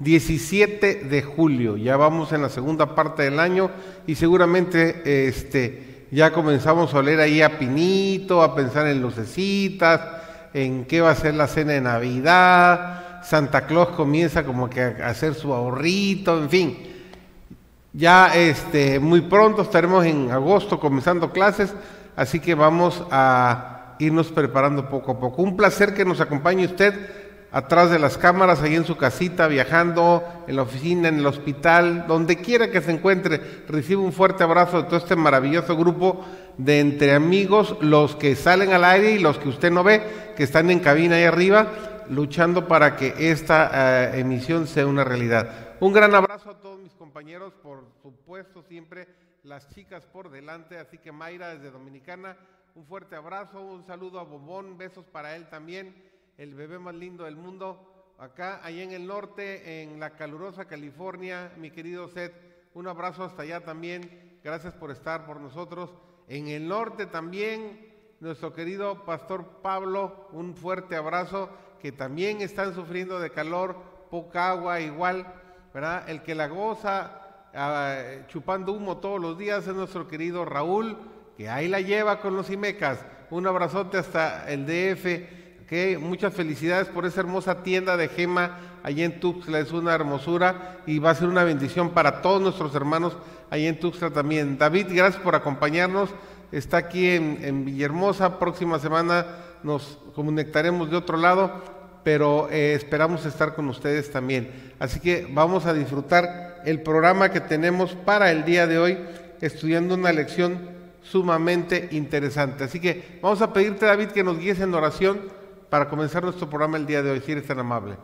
17 de julio. Ya vamos en la segunda parte del año y seguramente este, ya comenzamos a oler ahí a pinito, a pensar en lucecitas, en qué va a ser la cena de Navidad. Santa Claus comienza como que a hacer su ahorrito, en fin. Ya este, muy pronto estaremos en agosto comenzando clases, así que vamos a irnos preparando poco a poco. Un placer que nos acompañe usted atrás de las cámaras, ahí en su casita, viajando, en la oficina, en el hospital, donde quiera que se encuentre, recibe un fuerte abrazo de todo este maravilloso grupo de entre amigos, los que salen al aire y los que usted no ve, que están en cabina ahí arriba, luchando para que esta eh, emisión sea una realidad. Un gran abrazo a todos mis compañeros, por supuesto, siempre las chicas por delante, así que Mayra desde Dominicana, un fuerte abrazo, un saludo a Bobón, besos para él también el bebé más lindo del mundo, acá, allá en el norte, en la calurosa California, mi querido Seth, un abrazo hasta allá también, gracias por estar por nosotros. En el norte también, nuestro querido pastor Pablo, un fuerte abrazo, que también están sufriendo de calor, poca agua igual, ¿verdad? El que la goza ah, chupando humo todos los días es nuestro querido Raúl, que ahí la lleva con los Imecas. Un abrazote hasta el DF muchas felicidades por esa hermosa tienda de Gema allí en Tuxtla, es una hermosura y va a ser una bendición para todos nuestros hermanos allí en Tuxtla también. David, gracias por acompañarnos, está aquí en, Villahermosa, próxima semana nos conectaremos de otro lado, pero eh, esperamos estar con ustedes también. Así que vamos a disfrutar el programa que tenemos para el día de hoy, estudiando una lección sumamente interesante. Así que vamos a pedirte, David, que nos guíes en oración para comenzar nuestro programa el día de hoy, si eres tan amable.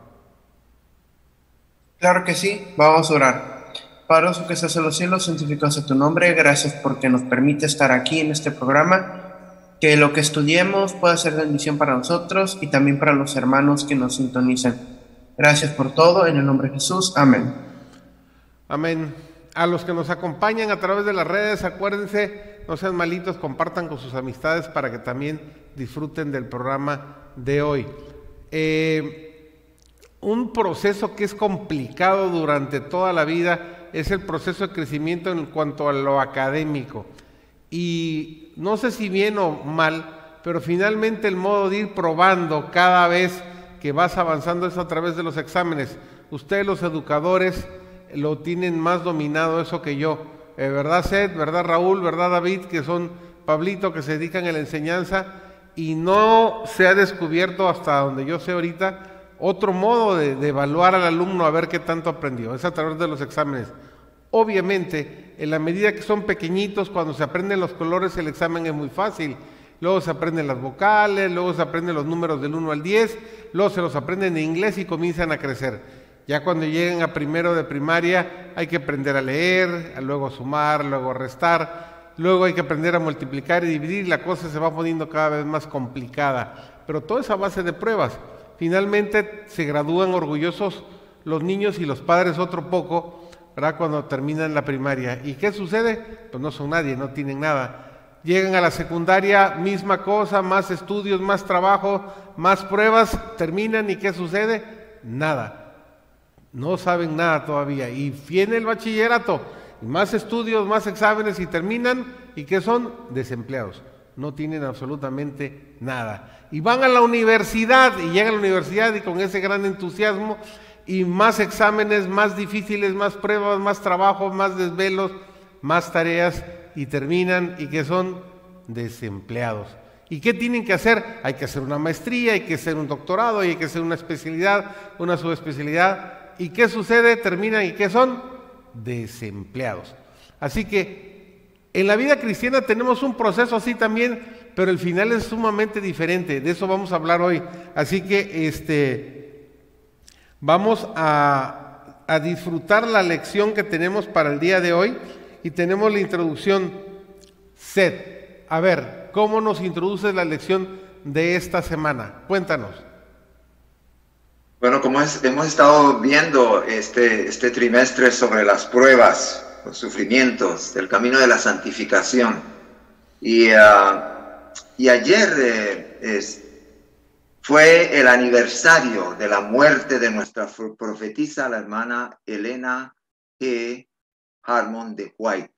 Claro que sí, vamos a orar. Padre que estás en los cielos, santificado sea tu nombre. Gracias porque nos permite estar aquí en este programa. Que lo que estudiemos pueda ser bendición para nosotros y también para los hermanos que nos sintonizan. Gracias por todo, en el nombre de Jesús. Amén. Amén. A los que nos acompañan a través de las redes, acuérdense, no sean malitos, compartan con sus amistades para que también disfruten del programa de hoy. Eh, un proceso que es complicado durante toda la vida es el proceso de crecimiento en cuanto a lo académico. Y no sé si bien o mal, pero finalmente el modo de ir probando cada vez que vas avanzando es a través de los exámenes. Ustedes los educadores lo tienen más dominado eso que yo. Eh, ¿Verdad Seth? ¿Verdad Raúl? ¿Verdad David? Que son Pablito que se dedican a la enseñanza y no se ha descubierto hasta donde yo sé ahorita otro modo de, evaluar al alumno a ver qué tanto aprendió, es a través de los exámenes. Obviamente, en la medida que son pequeñitos, cuando se aprenden los colores, el examen es muy fácil. Luego se aprenden las vocales, luego se aprenden los números del 1 al 10, luego se los aprenden en inglés y comienzan a crecer. Ya cuando lleguen a primero de primaria hay que aprender a leer, a luego sumar, luego restar luego hay que aprender a multiplicar y dividir, la cosa se va poniendo cada vez más complicada. Pero toda esa base de pruebas. Finalmente se gradúan orgullosos los niños y los padres otro poco, ¿verdad? Cuando terminan la primaria. ¿Y qué sucede? Pues no son nadie, no tienen nada. Llegan a la secundaria, misma cosa, más estudios, más trabajo, más pruebas, terminan y ¿qué sucede? Nada. No saben nada todavía. Y viene el bachillerato más estudios, más exámenes y terminan y que son desempleados. No tienen absolutamente nada. Y van a la universidad y llegan a la universidad y con ese gran entusiasmo y más exámenes, más difíciles, más pruebas, más trabajo, más desvelos, más tareas y terminan y que son desempleados. ¿Y qué tienen que hacer? Hay que hacer una maestría, hay que hacer un doctorado, hay que hacer una especialidad, una subespecialidad. ¿Y qué sucede? Terminan y qué son? desempleados. Así que en la vida cristiana tenemos un proceso así también, pero el final es sumamente diferente. De eso vamos a hablar hoy. Así que este, vamos a, disfrutar la lección que tenemos para el día de hoy y tenemos la introducción Sed. A ver, ¿cómo nos introduces la lección de esta semana? Cuéntanos. Bueno, como hemos estado viendo este, este trimestre sobre las pruebas, los sufrimientos, el camino de la santificación. Y, ah, y ayer eh, fue el aniversario de la muerte de nuestra profetisa, la hermana Elena G. Harmon de White.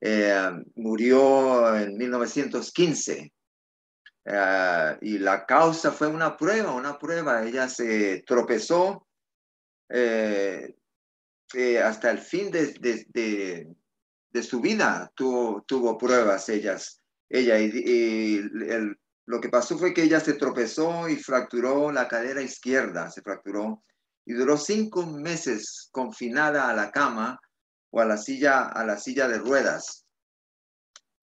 Eh, murió en 1915 eh, y la causa fue una prueba, una prueba. Ella se tropezó eh, hasta el fin de, de, su vida, tuvo, tuvo pruebas ellas, ella. Lo que pasó fue que ella se tropezó y fracturó la cadera izquierda, se fracturó y duró cinco meses confinada a la cama o a la silla, a la silla de ruedas.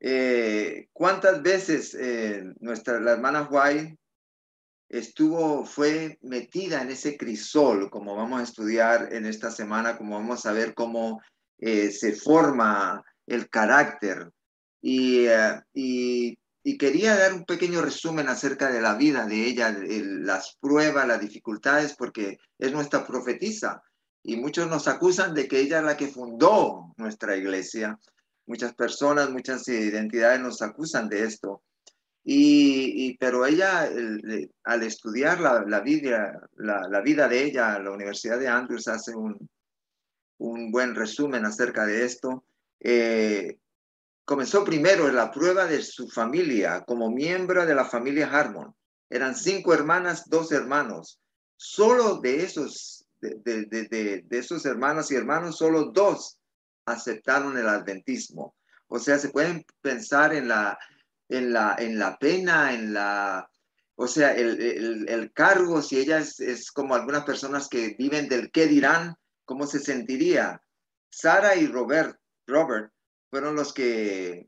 Eh, ¿Cuántas veces eh, nuestra hermana White estuvo, fue metida en ese crisol, como vamos a estudiar en esta semana, como vamos a ver cómo eh, se forma el carácter? Y, quería dar un pequeño resumen acerca de la vida de ella, las pruebas, las dificultades, porque es nuestra profetisa. Y muchos nos acusan de que ella es la que fundó nuestra iglesia. Muchas personas, muchas identidades nos acusan de esto. Y, pero ella, al estudiar la, vida, la, vida de ella, la Universidad de Andrews hace un, un buen resumen acerca de esto. Eh, comenzó primero en la prueba de su familia como miembro de la familia Harmon. Eran cinco hermanas, dos hermanos. Solo de esos, de, de, de esos hermanas y hermanos, solo dos aceptaron el adventismo. O sea, se pueden pensar en la, en la, en la pena, en la, o sea, el, el, cargo, si ella es, como algunas personas que viven del qué dirán, ¿cómo se sentiría? Sara y Robert, Robert fueron los que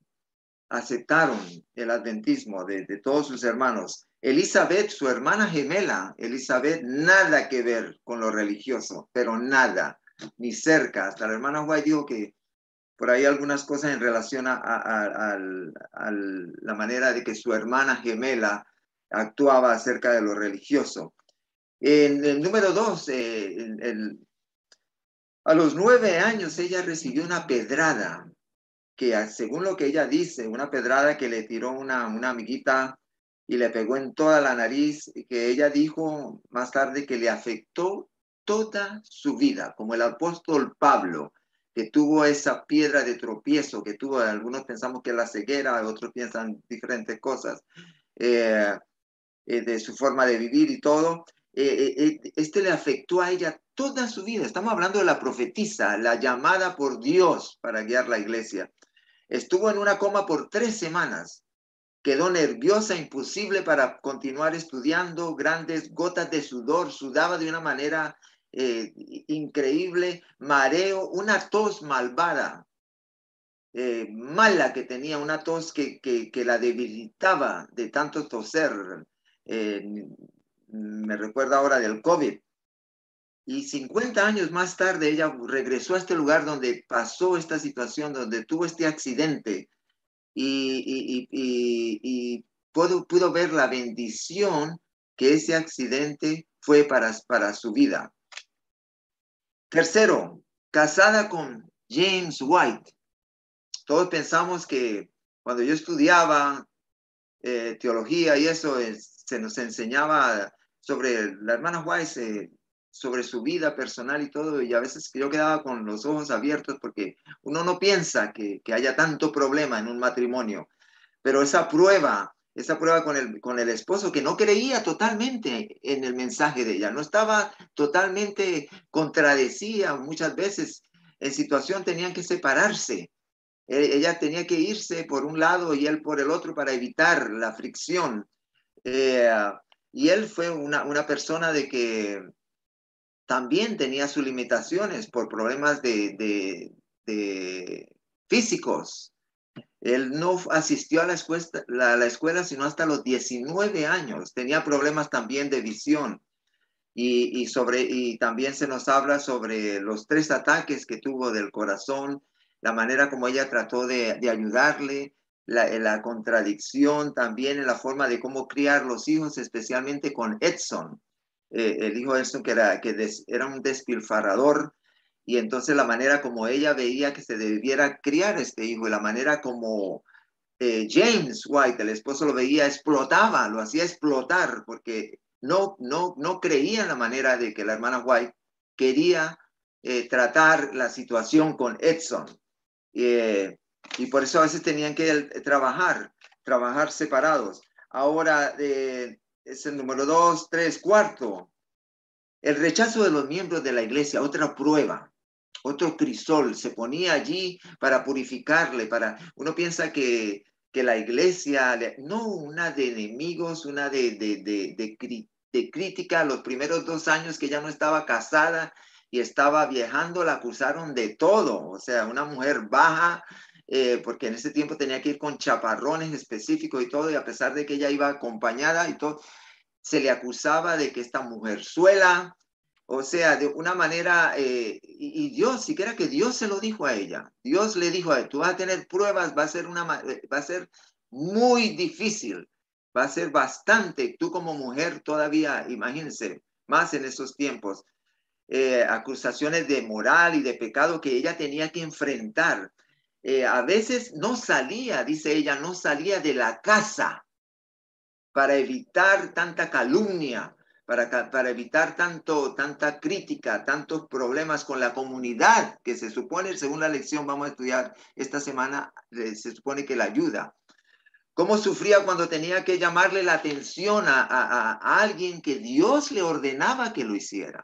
aceptaron el adventismo de, de, todos sus hermanos. Elizabeth, su hermana gemela, Elizabeth, nada que ver con lo religioso, pero nada ni cerca. Hasta la hermana White dijo que por ahí algunas cosas en relación a, la manera de que su hermana gemela actuaba acerca de lo religioso. En el número dos, eh, a los nueve años ella recibió una pedrada, que según lo que ella dice, una pedrada que le tiró una, una amiguita y le pegó en toda la nariz, que ella dijo más tarde que le afectó toda su vida, como el apóstol Pablo, que tuvo esa piedra de tropiezo, que tuvo, algunos pensamos que la ceguera, otros piensan diferentes cosas, eh, eh, de su forma de vivir y todo. Eh, este le afectó a ella toda su vida. Estamos hablando de la profetisa, la llamada por Dios para guiar la iglesia. Estuvo en una coma por tres semanas. Quedó nerviosa, imposible para continuar estudiando, grandes gotas de sudor, sudaba de una manera eh, increíble, mareo, una tos malvada, eh, mala que tenía, una tos que, que, la debilitaba de tanto toser. Eh, me recuerda ahora del COVID. Y 50 años más tarde ella regresó a este lugar donde pasó esta situación, donde tuvo este accidente y, y, pudo, pudo, ver la bendición que ese accidente fue para, para su vida. Tercero, casada con James White. Todos pensamos que cuando yo estudiaba eh, teología y eso, se nos enseñaba sobre la hermana White, sobre su vida personal y todo, y a veces yo quedaba con los ojos abiertos porque uno no piensa que haya tanto problema en un matrimonio, pero esa prueba esa prueba con el, con el esposo que no creía totalmente en el mensaje de ella, no estaba totalmente contradecía muchas veces, en situación tenían que separarse. E, ella tenía que irse por un lado y él por el otro para evitar la fricción. Eh, y él fue una, una persona de que también tenía sus limitaciones por problemas de, de, de físicos, él no asistió a la escuela, la, escuela sino hasta los 19 años. Tenía problemas también de visión. Y, sobre, y también se nos habla sobre los tres ataques que tuvo del corazón, la manera como ella trató de, ayudarle, la, contradicción también en la forma de cómo criar los hijos, especialmente con Edson, eh, el hijo Edson que era, que era un despilfarrador, y entonces la manera como ella veía que se debiera criar este hijo y la manera como eh, James White, el esposo, lo veía, explotaba, lo hacía explotar, porque no, no, no creía en la manera de que la hermana White quería eh, tratar la situación con Edson. Eh, y por eso a veces tenían que trabajar, trabajar separados. Ahora, es el número dos, tres, cuarto. El rechazo de los miembros de la iglesia, otra prueba, otro crisol, se ponía allí para purificarle, para, uno piensa que, que la iglesia, no, una de enemigos, una de, de, de, de, crítica, los primeros dos años que ya no estaba casada y estaba viajando, la acusaron de todo, o sea, una mujer baja, eh, porque en ese tiempo tenía que ir con chaparrones específicos y todo, y a pesar de que ella iba acompañada y todo, se le acusaba de que esta mujer suela, o sea, de una manera, eh, y, Dios, siquiera que Dios se lo dijo a ella, Dios le dijo a ella, tú vas a tener pruebas, va a ser, una, va a ser muy difícil, va a ser bastante, tú como mujer todavía, imagínense, más en esos tiempos, eh, acusaciones de moral y de pecado que ella tenía que enfrentar. Eh, a veces no salía, dice ella, no salía de la casa para evitar tanta calumnia, para, para evitar tanto, tanta crítica, tantos problemas con la comunidad, que se supone, según la lección vamos a estudiar esta semana, eh, se supone que la ayuda. Cómo sufría cuando tenía que llamarle la atención a, a alguien que Dios le ordenaba que lo hiciera.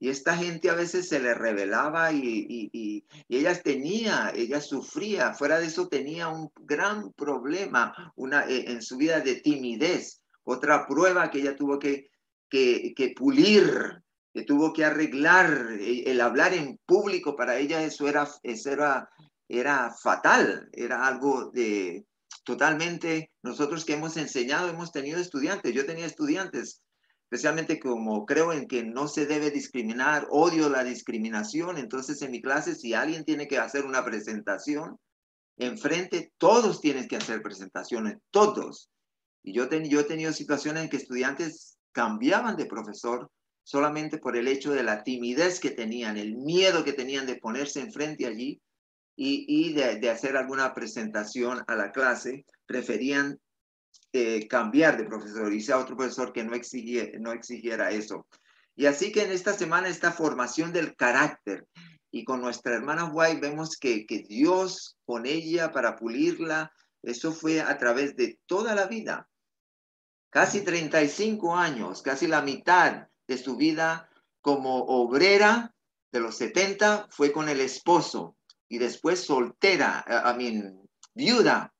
Y esta gente a veces se le revelaba y, y, y, ella tenía, ella sufría, fuera de eso tenía un gran problema una, eh, en su vida de timidez, otra prueba que ella tuvo que, que, pulir, que tuvo que arreglar, eh, el, hablar en público para ella eso era, eso era, era fatal, era algo de totalmente, nosotros que hemos enseñado, hemos tenido estudiantes, yo tenía estudiantes especialmente como creo en que no se debe discriminar, odio la discriminación, entonces en mi clase si alguien tiene que hacer una presentación, enfrente todos tienen que hacer presentaciones, todos. Y yo, yo he tenido situaciones en que estudiantes cambiaban de profesor solamente por el hecho de la timidez que tenían, el miedo que tenían de ponerse enfrente allí y, de, hacer alguna presentación a la clase, preferían eh, cambiar de profesor, y sea otro profesor que no, no exigiera eso. Y así que en esta semana esta formación del carácter, y con nuestra hermana White vemos que, que Dios con ella para pulirla, eso fue a través de toda la vida. Casi 35 años, casi la mitad de su vida como obrera de los 70 fue con el esposo y después soltera, a mí, viuda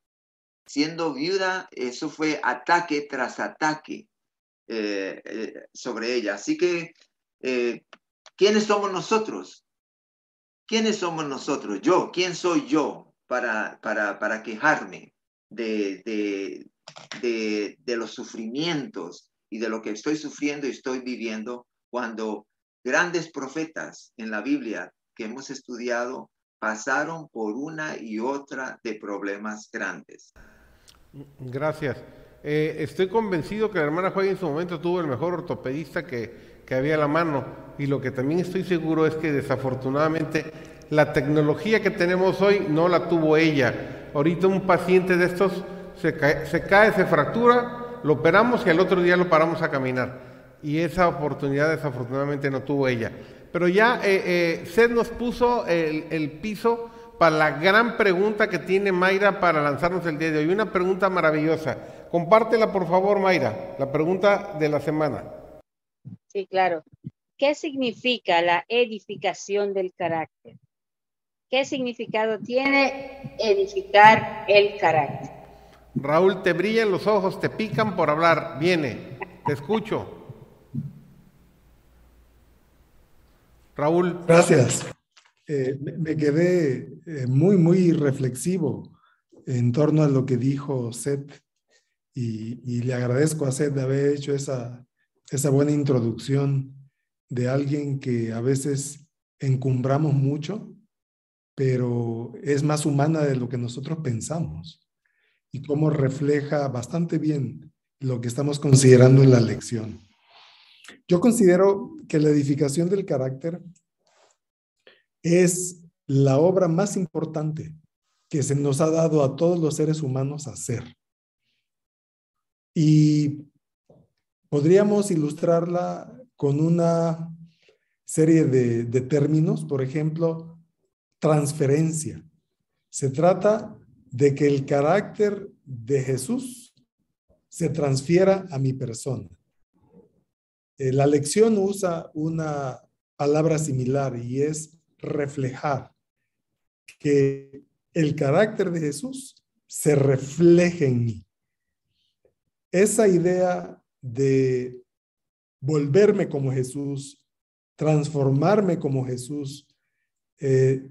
siendo viuda, eso fue ataque tras ataque eh, eh, sobre ella. Así que, eh, ¿quiénes somos nosotros? ¿Quiénes somos nosotros? Yo, ¿quién soy yo para, para, para quejarme de, de, de, de los sufrimientos y de lo que estoy sufriendo y estoy viviendo cuando grandes profetas en la Biblia que hemos estudiado pasaron por una y otra de problemas grandes. Gracias. Eh, estoy convencido que la hermana Juan en su momento tuvo el mejor ortopedista que, que había a la mano y lo que también estoy seguro es que desafortunadamente la tecnología que tenemos hoy no la tuvo ella. Ahorita un paciente de estos se cae, se, fractura, lo operamos y al otro día lo paramos a caminar. Y esa oportunidad desafortunadamente no tuvo ella. Pero ya eh, eh, nos puso el, el piso para la gran pregunta que tiene Mayra para lanzarnos el día de hoy. Una pregunta maravillosa. Compártela, por favor, Mayra, la pregunta de la semana. Sí, claro. ¿Qué significa la edificación del carácter? ¿Qué significado tiene edificar el carácter? Raúl, te brillan los ojos, te pican por hablar. Viene, te escucho. Raúl. Gracias. Eh, me quedé eh, muy, muy reflexivo en torno a lo que dijo Seth y, le agradezco a Seth de haber hecho esa, esa buena introducción de alguien que a veces encumbramos mucho, pero es más humana de lo que nosotros pensamos y cómo refleja bastante bien lo que estamos considerando en la lección. Yo considero que la edificación del carácter es la obra más importante que se nos ha dado a todos los seres humanos hacer. Y podríamos ilustrarla con una serie de, de términos, por ejemplo, transferencia. Se trata de que el carácter de Jesús se transfiera a mi persona. Eh, la lección usa una palabra similar y es reflejar que el carácter de Jesús se refleje en mí. Esa idea de volverme como Jesús, transformarme como Jesús, eh,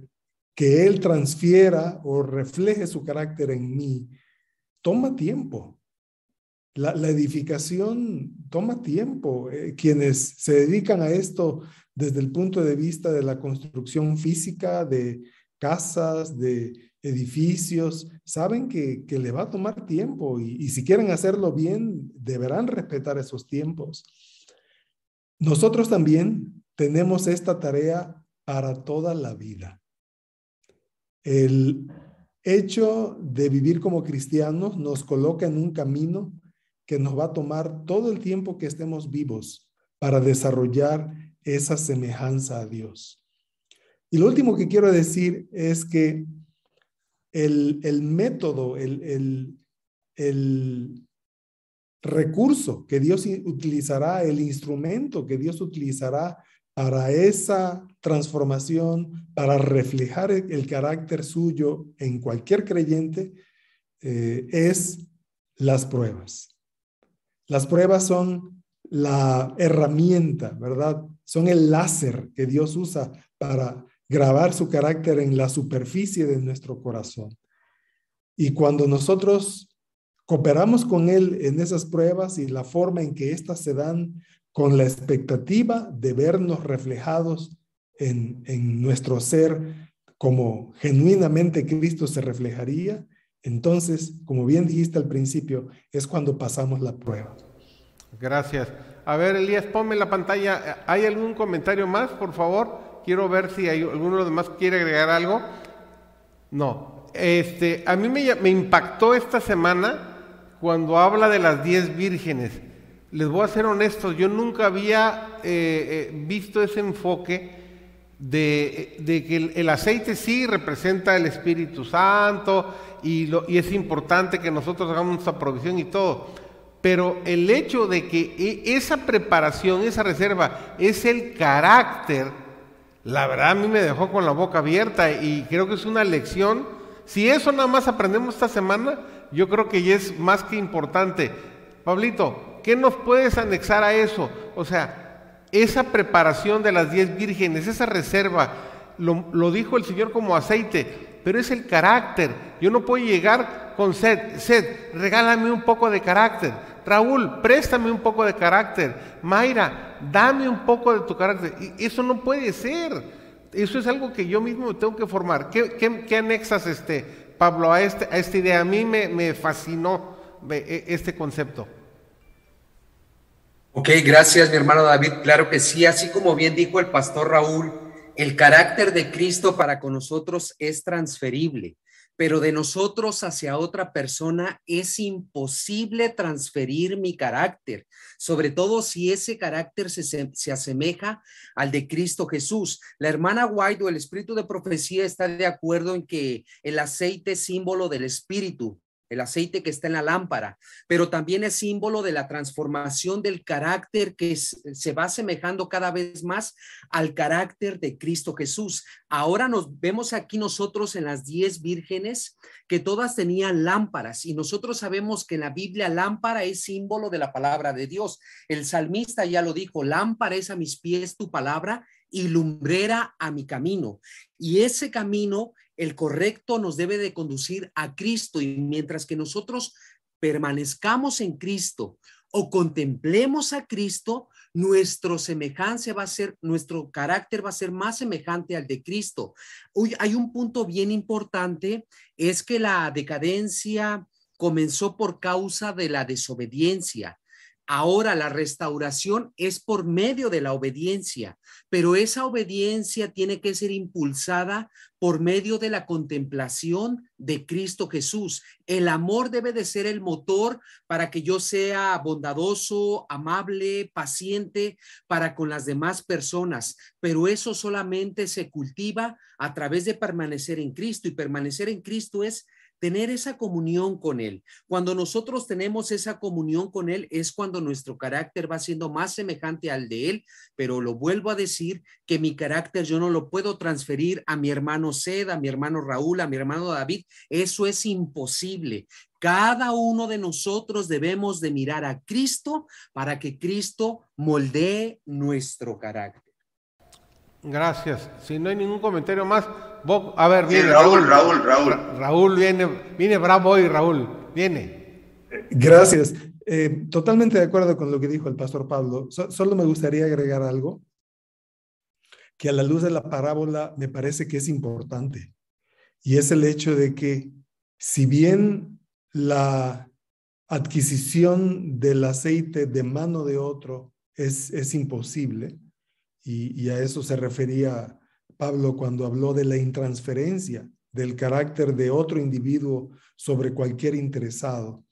que Él transfiera o refleje su carácter en mí, toma tiempo. La, edificación toma tiempo. Eh, quienes se dedican a esto desde el punto de vista de la construcción física, de casas, de edificios, saben que, le va a tomar tiempo y si quieren hacerlo bien, deberán respetar esos tiempos. Nosotros también tenemos esta tarea para toda la vida. El hecho de vivir como cristianos nos coloca en un camino que nos va a tomar todo el tiempo que estemos vivos para desarrollar esa semejanza a Dios. Y lo último que quiero decir es que el, método, el, el recurso que Dios utilizará, el instrumento que Dios utilizará para esa transformación, para reflejar el, carácter suyo en cualquier creyente, eh, es las pruebas. Las pruebas son la herramienta, ¿verdad? Son el láser que Dios usa para grabar su carácter en la superficie de nuestro corazón. Y cuando nosotros cooperamos con Él en esas pruebas y la forma en que éstas se dan con la expectativa de vernos reflejados en, nuestro ser como genuinamente Cristo se reflejaría, entonces, como bien dijiste al principio, es cuando pasamos la prueba. Gracias. A ver, Elías, ponme la pantalla. ¿Hay algún comentario más, por favor? Quiero ver si hay alguno de los demás quiere agregar algo. No. Este, a mí me, me impactó esta semana cuando habla de las diez vírgenes les voy a ser honesto, yo nunca había eh, eh, visto ese enfoque de, que el, aceite sí representa el Espíritu Santo y, y, es importante que nosotros hagamos nuestra provisión y todo. Pero el hecho de que e, esa preparación, esa reserva, es el carácter, la verdad a mí me dejó con la boca abierta y creo que es una lección. Si eso nada más aprendemos esta semana, yo creo que ya es más que importante. Pablito, ¿Qué nos puedes anexar a eso? O sea, esa preparación de las diez vírgenes, esa reserva, lo, dijo el Señor como aceite, pero es el carácter. Yo no puedo llegar con sed, sed, regálame un poco de carácter. Raúl, préstame un poco de carácter. Mayra, dame un poco de tu carácter. Y eso no puede ser. Eso es algo que yo mismo tengo que formar. ¿Qué, anexas, este, Pablo, a, este, a esta idea? A mí me, me fascinó e, este concepto. Ok, gracias mi hermano David. Claro que sí, así como bien dijo el pastor Raúl, el carácter de Cristo para con nosotros es transferible, pero de nosotros hacia otra persona es imposible transferir mi carácter, sobre todo si ese carácter se, se asemeja al de Cristo Jesús. La hermana White o el espíritu de profecía está de acuerdo en que el aceite es símbolo del espíritu el aceite que está en la lámpara, pero también es símbolo de la transformación del carácter que se va asemejando cada vez más al carácter de Cristo Jesús. Ahora nos vemos aquí nosotros en las diez vírgenes que todas tenían lámparas y nosotros sabemos que en la Biblia lámpara es símbolo de la palabra de Dios. El salmista ya lo dijo, lámpara es a mis pies tu palabra y lumbrera a mi camino. Y ese camino el correcto nos debe de conducir a Cristo y mientras que nosotros permanezcamos en Cristo o contemplemos a Cristo, nuestro semejanza va a ser, nuestro carácter va a ser más semejante al de Cristo. Hoy hay un punto bien importante, es que la decadencia comenzó por causa de la desobediencia. Ahora la restauración es por medio de la obediencia, pero esa obediencia tiene que ser impulsada por medio de la contemplación de Cristo Jesús. El amor debe de ser el motor para que yo sea bondadoso, amable, paciente para con las demás personas, pero eso solamente se cultiva a través de permanecer en Cristo y permanecer en Cristo es tener esa comunión con Él. Cuando nosotros tenemos esa comunión con Él es cuando nuestro carácter va siendo más semejante al de Él, pero lo vuelvo a decir que mi carácter yo no lo puedo transferir a mi hermano Seda, a mi hermano Raúl, a mi hermano David. Eso es imposible. Cada uno de nosotros debemos de mirar a Cristo para que Cristo moldee nuestro carácter. Gracias. Si no hay ningún comentario más, a ver, viene Raúl, Raúl, Raúl, Raúl. viene, viene bravo hoy, Raúl, viene. Gracias. Eh, totalmente de acuerdo con lo que dijo el pastor Pablo. solo me gustaría agregar algo que a la luz de la parábola me parece que es importante. Y es el hecho de que si bien la adquisición del aceite de mano de otro es, es imposible, y, a eso se refería Pablo cuando habló de la intransferencia del carácter de otro individuo sobre cualquier interesado.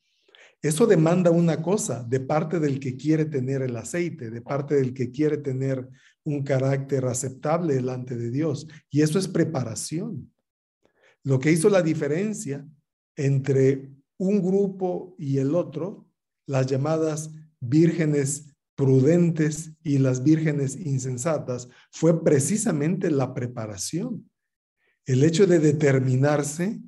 Eso demanda una cosa de parte del que quiere tener el aceite, de parte del que quiere tener un carácter aceptable delante de Dios. Y eso es preparación. Lo que hizo la diferencia entre un grupo y el otro, las llamadas vírgenes prudentes y las vírgenes insensatas fue precisamente la preparación. El hecho de determinarse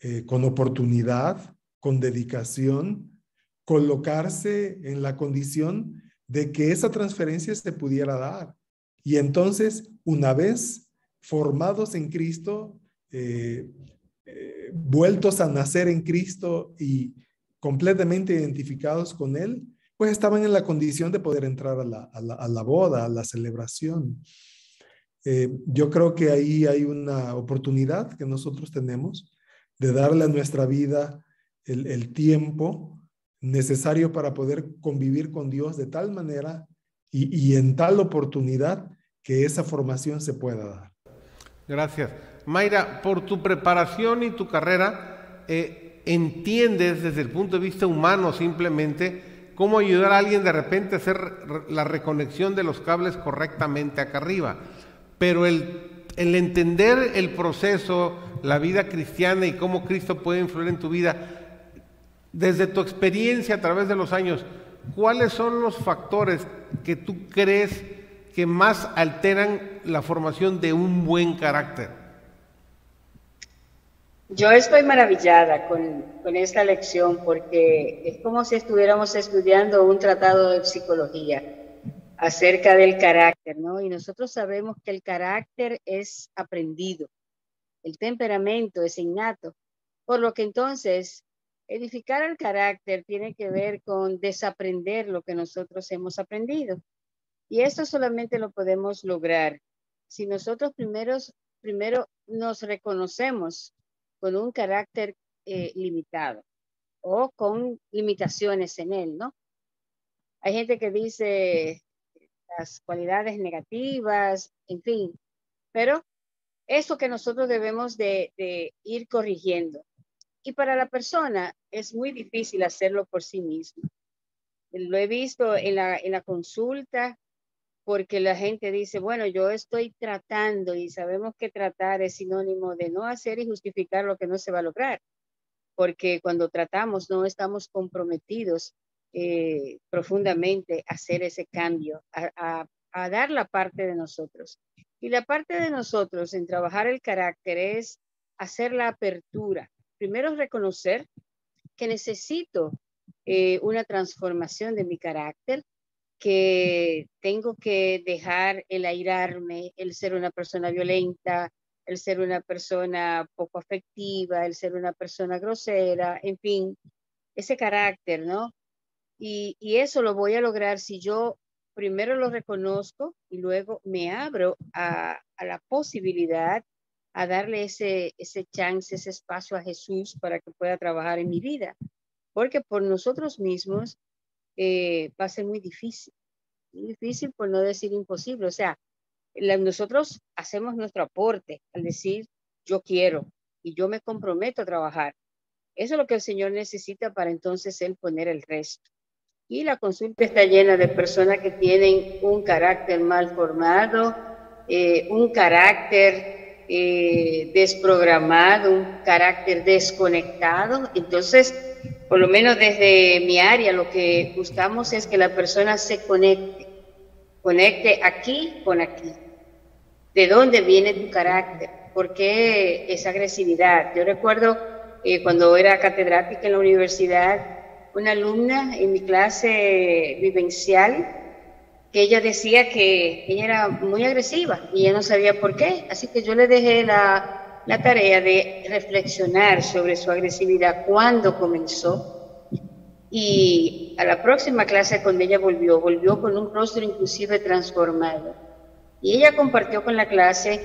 eh, con oportunidad, con dedicación, colocarse en la condición de que esa transferencia se pudiera dar. Y entonces, una vez formados en Cristo, eh, eh, vueltos a nacer en Cristo y completamente identificados con Él, pues estaban en la condición de poder entrar a la, boda, a la celebración. Eh, yo creo que ahí hay una oportunidad que nosotros tenemos de darle a nuestra vida el, tiempo necesario para poder convivir con Dios de tal manera y, en tal oportunidad que esa formación se pueda dar. Gracias. Mayra, por tu preparación y tu carrera, eh, ¿entiendes desde el punto de vista humano simplemente cómo ayudar a alguien de repente a hacer la reconexión de los cables correctamente acá arriba. Pero el, entender el proceso, la vida cristiana y cómo Cristo puede influir en tu vida, desde tu experiencia a través de los años, ¿cuáles son los factores que tú crees que más alteran la formación de un buen carácter? Yo estoy maravillada con, esta lección porque es como si estuviéramos estudiando un tratado de psicología acerca del carácter, ¿no? Y nosotros sabemos que el carácter es aprendido, el temperamento es innato, por lo que entonces edificar el carácter tiene que ver con desaprender lo que nosotros hemos aprendido. Y esto solamente lo podemos lograr si nosotros primeros, primero nos reconocemos con un carácter eh, limitado o con limitaciones en él, ¿no? Hay gente que dice las cualidades negativas, en fin, pero eso que nosotros debemos de, ir corrigiendo. Y para la persona es muy difícil hacerlo por sí mismo. Lo he visto en la, en la consulta, porque la gente dice, bueno, yo estoy tratando y sabemos que tratar es sinónimo de no hacer y justificar lo que no se va a lograr, porque cuando tratamos no estamos comprometidos eh, profundamente a hacer ese cambio, a, dar la parte de nosotros. Y la parte de nosotros en trabajar el carácter es hacer la apertura. Primero reconocer que necesito eh, una transformación de mi carácter, que tengo que dejar el airarme, el ser una persona violenta, el ser una persona poco afectiva, el ser una persona grosera, en fin, ese carácter, ¿no? Y, eso lo voy a lograr si yo primero lo reconozco y luego me abro a, la posibilidad, a darle ese, ese chance, ese espacio a Jesús para que pueda trabajar en mi vida. Porque por nosotros mismos eh, muy difícil. Muy difícil por no decir imposible. O sea, nosotros hacemos nuestro aporte al decir yo quiero y yo me comprometo a trabajar. Eso es lo que el Señor necesita para entonces Él poner el resto. Y la consulta está llena de personas que tienen un carácter mal formado, eh, un carácter eh, desprogramado, un carácter desconectado. Entonces, por lo menos desde mi área, lo que buscamos es que la persona se conecte, conecte aquí con aquí. ¿De dónde viene tu carácter? ¿Por qué esa agresividad? Yo recuerdo eh, cuando era catedrática en la universidad, una alumna en mi clase vivencial, que ella decía que ella era muy agresiva y ella no sabía por qué. Así que yo le dejé la, la tarea de reflexionar sobre su agresividad, cuándo comenzó. Y a la próxima clase cuando ella volvió, volvió con un rostro inclusive transformado. Y ella compartió con la clase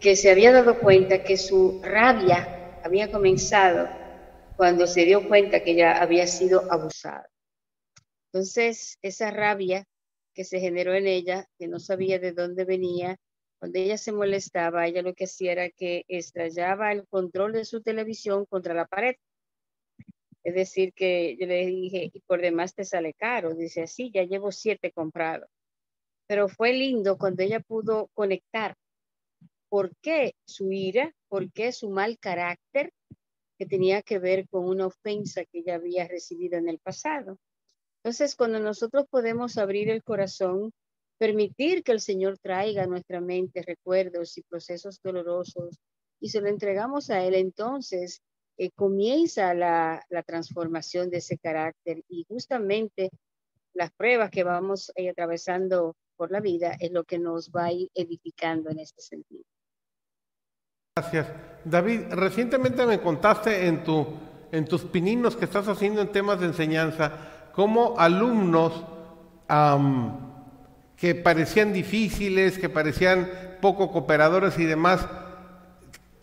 que se había dado cuenta que su rabia había comenzado cuando se dio cuenta que ella había sido abusada. Entonces, esa rabia que se generó en ella, que no sabía de dónde venía, cuando ella se molestaba, ella lo que hacía era que estrellaba el control de su televisión contra la pared. Es decir, que yo le dije, y por demás te sale caro. Dice, sí, ya llevo siete comprados. Pero fue lindo cuando ella pudo conectar por qué su ira, por qué su mal carácter, que tenía que ver con una ofensa que ella había recibido en el pasado. Entonces, cuando nosotros podemos abrir el corazón, permitir que el Señor traiga a nuestra mente recuerdos y procesos dolorosos y se lo entregamos a Él, entonces eh, comienza la, la, transformación de ese carácter y justamente las pruebas que vamos eh, atravesando por la vida es lo que nos va a ir edificando en este sentido. Gracias. David, recientemente me contaste en, tu, en tus pininos que estás haciendo en temas de enseñanza, cómo alumnos que parecían difíciles, que parecían poco cooperadores y demás,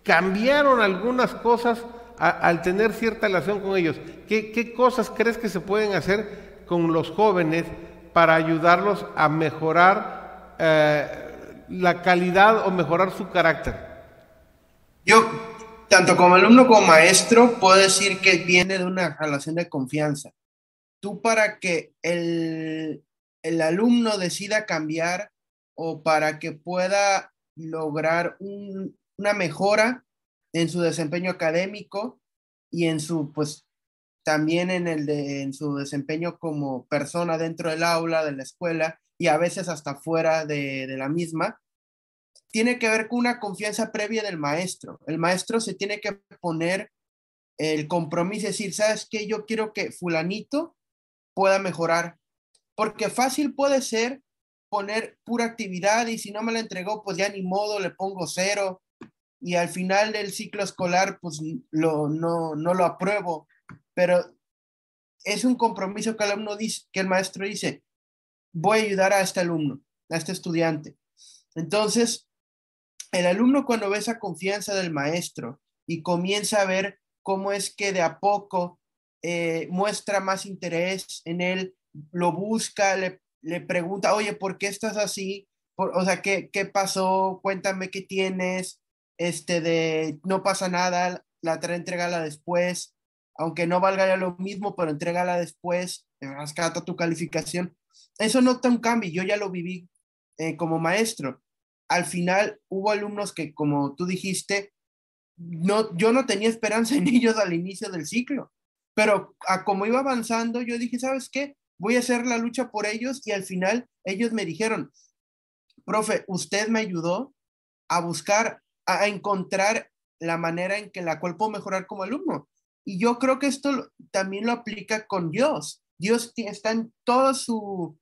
cambiaron algunas cosas al tener cierta relación con ellos. ¿Qué, ¿Qué cosas crees que se pueden hacer con los jóvenes para ayudarlos a mejorar eh, la calidad o mejorar su carácter? Yo, tanto como alumno como maestro, puedo decir que viene de una relación de confianza. Tú para que el, el alumno decida cambiar o para que pueda lograr una mejora en su desempeño académico y en su, pues, también en, el de, en su desempeño como persona dentro del aula, de la escuela y a veces hasta fuera de, de la misma, tiene que ver con una confianza previa del maestro. El maestro se tiene que poner el compromiso, decir, ¿sabes qué? Yo quiero que fulanito pueda mejorar. Porque fácil puede ser poner pura actividad y si no me la entregó, pues ya ni modo, le pongo cero. Y al final del ciclo escolar, pues lo, no, no lo apruebo pero es un compromiso que el alumno dice, que el maestro dice, voy a ayudar a este alumno, a este estudiante. Entonces, el alumno cuando ve esa confianza del maestro y comienza a ver cómo es que de a poco eh, muestra más interés en él, lo busca, le, le, pregunta, oye, ¿por qué estás así? o sea, ¿qué, ¿qué pasó? Cuéntame qué tienes, este de, no pasa nada, la trae, entregala después aunque no valga ya lo mismo, pero entrégala después, rescata tu calificación. Eso no está un cambio, yo ya lo viví eh, como maestro. Al final hubo alumnos que, como tú dijiste, no, yo no tenía esperanza en ellos al inicio del ciclo, pero a como iba avanzando, yo dije, ¿sabes qué? Voy a hacer la lucha por ellos y al final ellos me dijeron, profe, usted me ayudó a buscar, a encontrar la manera en que la cual puedo mejorar como alumno. Y yo creo que esto también lo aplica con Dios. Dios está en todo su,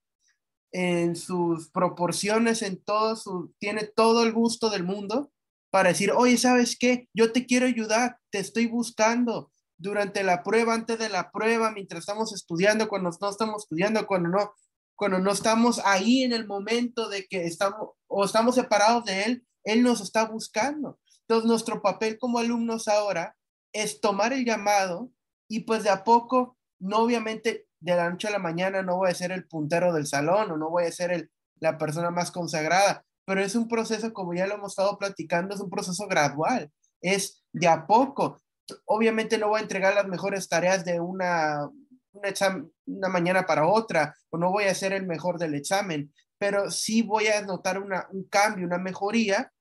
en sus proporciones, en todo su, tiene todo el gusto del mundo para decir, oye, ¿sabes qué? Yo te quiero ayudar, te estoy buscando durante la prueba, antes de la prueba, mientras estamos estudiando, cuando no estamos estudiando, cuando no, cuando no estamos ahí en el momento de que estamos o estamos separados de Él, Él nos está buscando. Entonces, nuestro papel como alumnos ahora es tomar el llamado y pues de a poco, no obviamente de la noche a la mañana no voy a ser el puntero del salón o no voy a ser el, la persona más consagrada, pero es un proceso, como ya lo hemos estado platicando, es un proceso gradual, es de a poco. Obviamente no voy a entregar las mejores tareas de una, una mañana para otra, o no voy a ser el mejor del examen, pero sí voy a notar una, un cambio, una mejoría,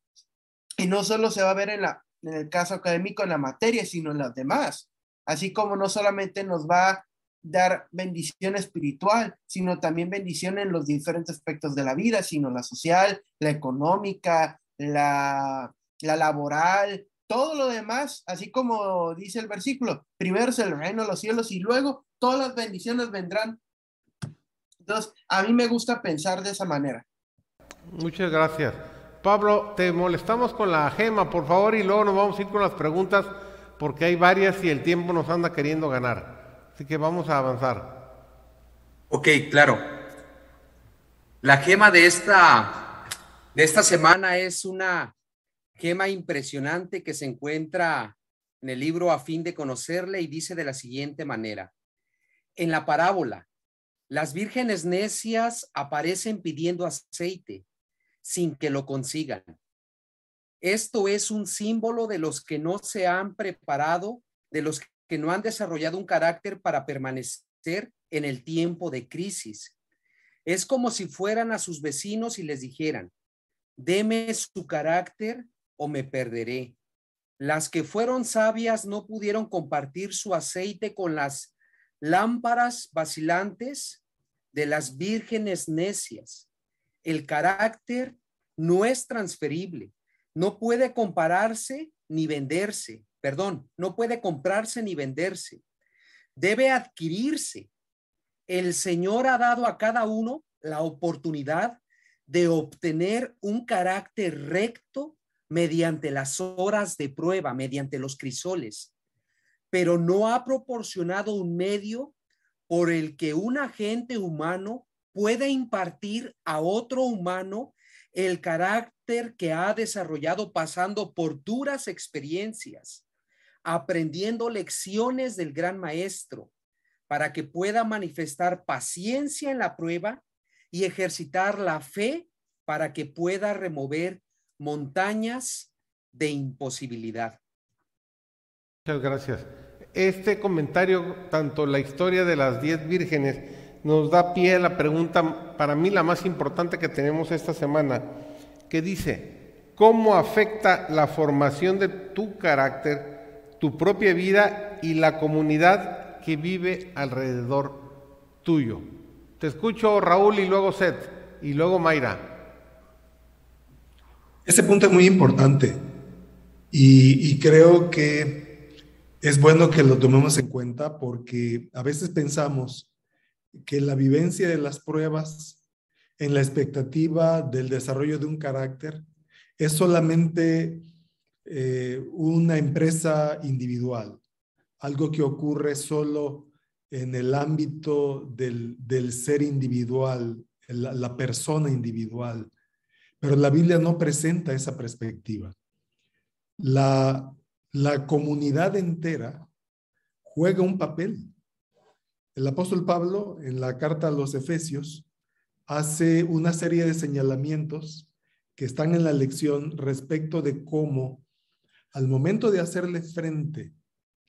y no solo se va a ver en, la, en el caso académico en la materia, sino en las demás. Así como no solamente nos va a dar bendición espiritual, sino también bendición en los diferentes aspectos de la vida, sino la social, la económica, la, la laboral, todo lo demás, así como dice el versículo, primero es el reino de los cielos y luego todas las bendiciones vendrán. Entonces, a mí me gusta pensar de esa manera. Muchas gracias. Pablo, te molestamos con la gema, por favor, y luego nos vamos a ir con las preguntas, porque hay varias y el tiempo nos anda queriendo ganar. Así que vamos a avanzar. Ok, claro. La gema de esta, de esta semana es una gema impresionante que se encuentra en el libro A fin de conocerle y dice de la siguiente manera. En la parábola, las vírgenes necias aparecen pidiendo aceite sin que lo consigan. Esto es un símbolo de los que no se han preparado, de los que no han desarrollado un carácter para permanecer en el tiempo de crisis. Es como si fueran a sus vecinos y les dijeran, deme su carácter o me perderé. Las que fueron sabias no pudieron compartir su aceite con las lámparas vacilantes de las vírgenes necias. El carácter no es transferible, no puede compararse ni venderse, perdón, no puede comprarse ni venderse, debe adquirirse. El Señor ha dado a cada uno la oportunidad de obtener un carácter recto mediante las horas de prueba, mediante los crisoles, pero no ha proporcionado un medio por el que un agente humano puede impartir a otro humano el carácter que ha desarrollado pasando por duras experiencias, aprendiendo lecciones del gran maestro, para que pueda manifestar paciencia en la prueba y ejercitar la fe para que pueda remover montañas de imposibilidad. Muchas gracias. Este comentario, tanto la historia de las diez vírgenes, nos da pie a la pregunta, para mí la más importante que tenemos esta semana, que dice, ¿cómo afecta la formación de tu carácter, tu propia vida y la comunidad que vive alrededor tuyo? Te escucho Raúl y luego Seth y luego Mayra. Ese punto es muy importante y, creo que es bueno que lo tomemos en cuenta porque a veces pensamos que la vivencia de las pruebas en la expectativa del desarrollo de un carácter es solamente eh, una empresa individual, algo que ocurre solo en el ámbito del, ser individual, la persona individual. Pero la Biblia no presenta esa perspectiva. La, la comunidad entera juega un papel. El apóstol Pablo, en la carta a los Efesios, hace una serie de señalamientos que están en la lección respecto de cómo al momento de hacerle frente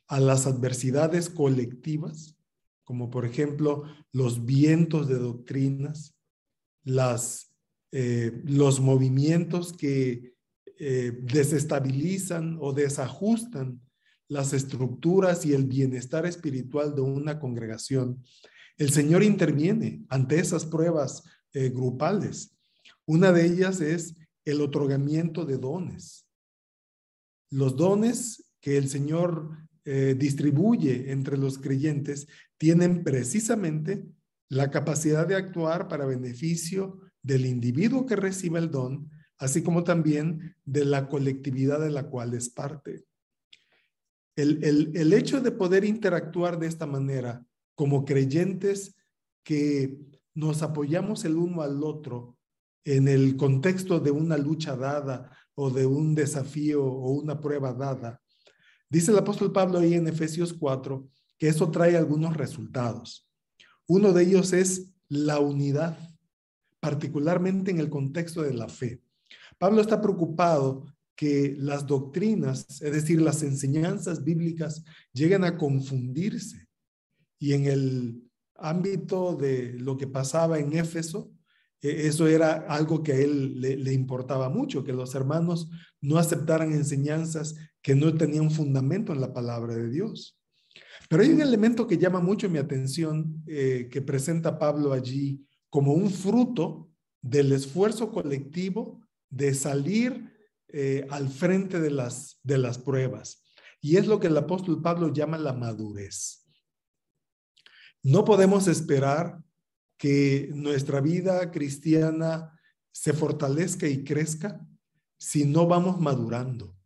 a las adversidades colectivas, como por ejemplo los vientos de doctrinas, las eh, los movimientos que eh, desestabilizan o desajustan las estructuras y el bienestar espiritual de una congregación, el Señor interviene ante esas pruebas eh, grupales. Una de ellas es el otorgamiento de dones. Los dones que el Señor distribuye entre los creyentes tienen precisamente la capacidad de actuar para beneficio del individuo que recibe el don, así como también de la colectividad de la cual es parte. El, hecho de poder interactuar de esta manera como creyentes que nos apoyamos el uno al otro en el contexto de una lucha dada o de un desafío o una prueba dada. Dice el apóstol Pablo ahí en Efesios 4 que eso trae algunos resultados. Uno de ellos es la unidad, particularmente en el contexto de la fe. Pablo está preocupado que las doctrinas, es decir, las enseñanzas bíblicas, lleguen a confundirse. Y en el ámbito de lo que pasaba en Éfeso, e, eso era algo que a él le, importaba mucho, que los hermanos no aceptaran enseñanzas que no tenían fundamento en la palabra de Dios. Pero hay un elemento que llama mucho mi atención, eh, que presenta Pablo allí como un fruto del esfuerzo colectivo de salir eh, al frente de las, de las pruebas. Y es lo que el apóstol Pablo llama la madurez. No podemos esperar que nuestra vida cristiana se fortalezca y crezca si no vamos madurando.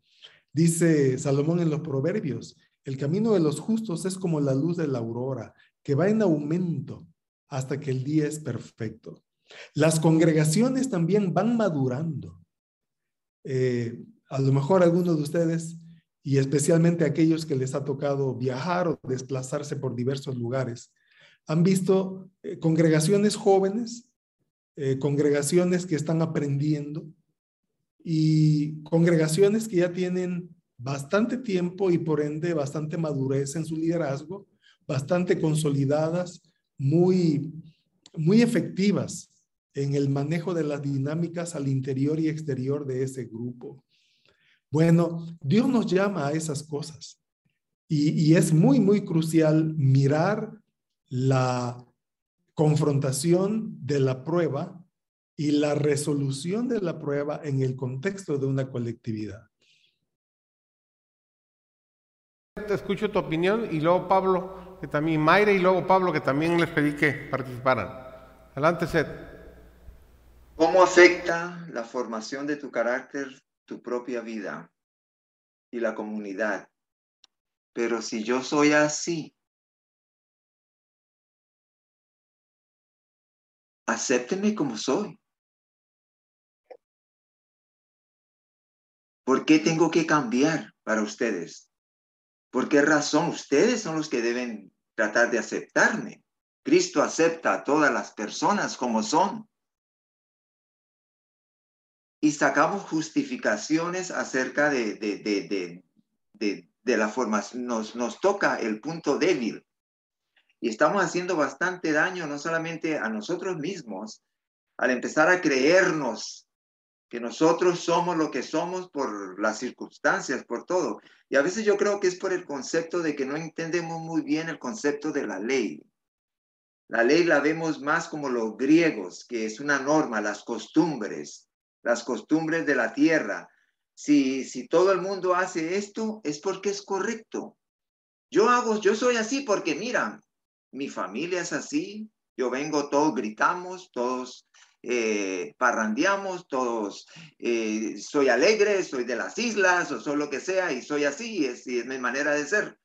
Dice Salomón en los Proverbios, el camino de los justos es como la luz de la aurora, que va en aumento hasta que el día es perfecto. Las congregaciones también van madurando. Eh, a lo mejor algunos de ustedes, y especialmente aquellos que les ha tocado viajar o desplazarse por diversos lugares, han visto eh, congregaciones jóvenes, eh, congregaciones que están aprendiendo y congregaciones que ya tienen bastante tiempo y por ende bastante madurez en su liderazgo, bastante consolidadas, muy, muy efectivas en el manejo de las dinámicas al interior y exterior de ese grupo. Bueno, Dios nos llama a esas cosas y, y es muy, muy crucial mirar la confrontación de la prueba y la resolución de la prueba en el contexto de una colectividad. Te escucho tu opinión y luego Pablo, que también, Mayra y luego Pablo, que también les pedí que participaran. Adelante, Seth. ¿Cómo afecta la formación de tu carácter tu propia vida y la comunidad? Pero si yo soy así, acéptenme como soy. ¿Por qué tengo que cambiar para ustedes? ¿Por qué razón? Ustedes son los que deben tratar de aceptarme. Cristo acepta a todas las personas como son. Y sacamos justificaciones acerca de, de, de, de, de la formación. Nos, nos toca el punto débil. Y estamos haciendo bastante daño no solamente a nosotros mismos, al empezar a creernos que nosotros somos lo que somos por las circunstancias, por todo. Y a veces yo creo que es por el concepto de que no entendemos muy bien el concepto de la ley. La ley la vemos más como los griegos, que es una norma, las costumbres, las costumbres de la tierra. Si, si todo el mundo hace esto, es porque es correcto. Yo hago, yo soy así porque, mira, mi familia es así, yo vengo, todos gritamos, todos eh, parrandeamos, todos eh, soy alegre, soy de las islas o soy lo que sea y soy así, es, mi manera de ser.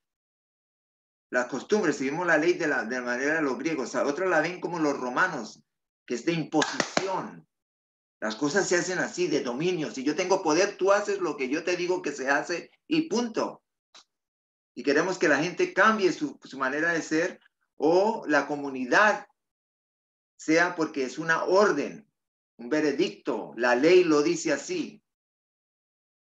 Las costumbres, seguimos la ley de la, de manera de los griegos, a otros la ven como los romanos, que es de imposición. Las cosas se hacen así, de dominio. Si yo tengo poder, tú haces lo que yo te digo que se hace y punto. Y queremos que la gente cambie su, su manera de ser o la comunidad sea porque es una orden, un veredicto, la ley lo dice así.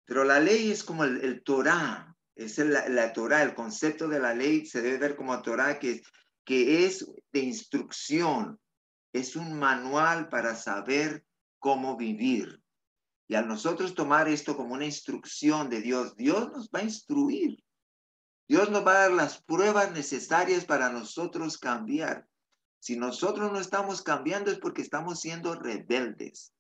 Pero la ley es como el, el Torah, es el, la Torah, el concepto de la ley se debe ver como Torah que, que es de instrucción, es un manual para saber cómo vivir. Y al nosotros tomar esto como una instrucción de Dios, Dios nos va a instruir. Dios nos va a dar las pruebas necesarias para nosotros cambiar. Si nosotros no estamos cambiando es porque estamos siendo rebeldes.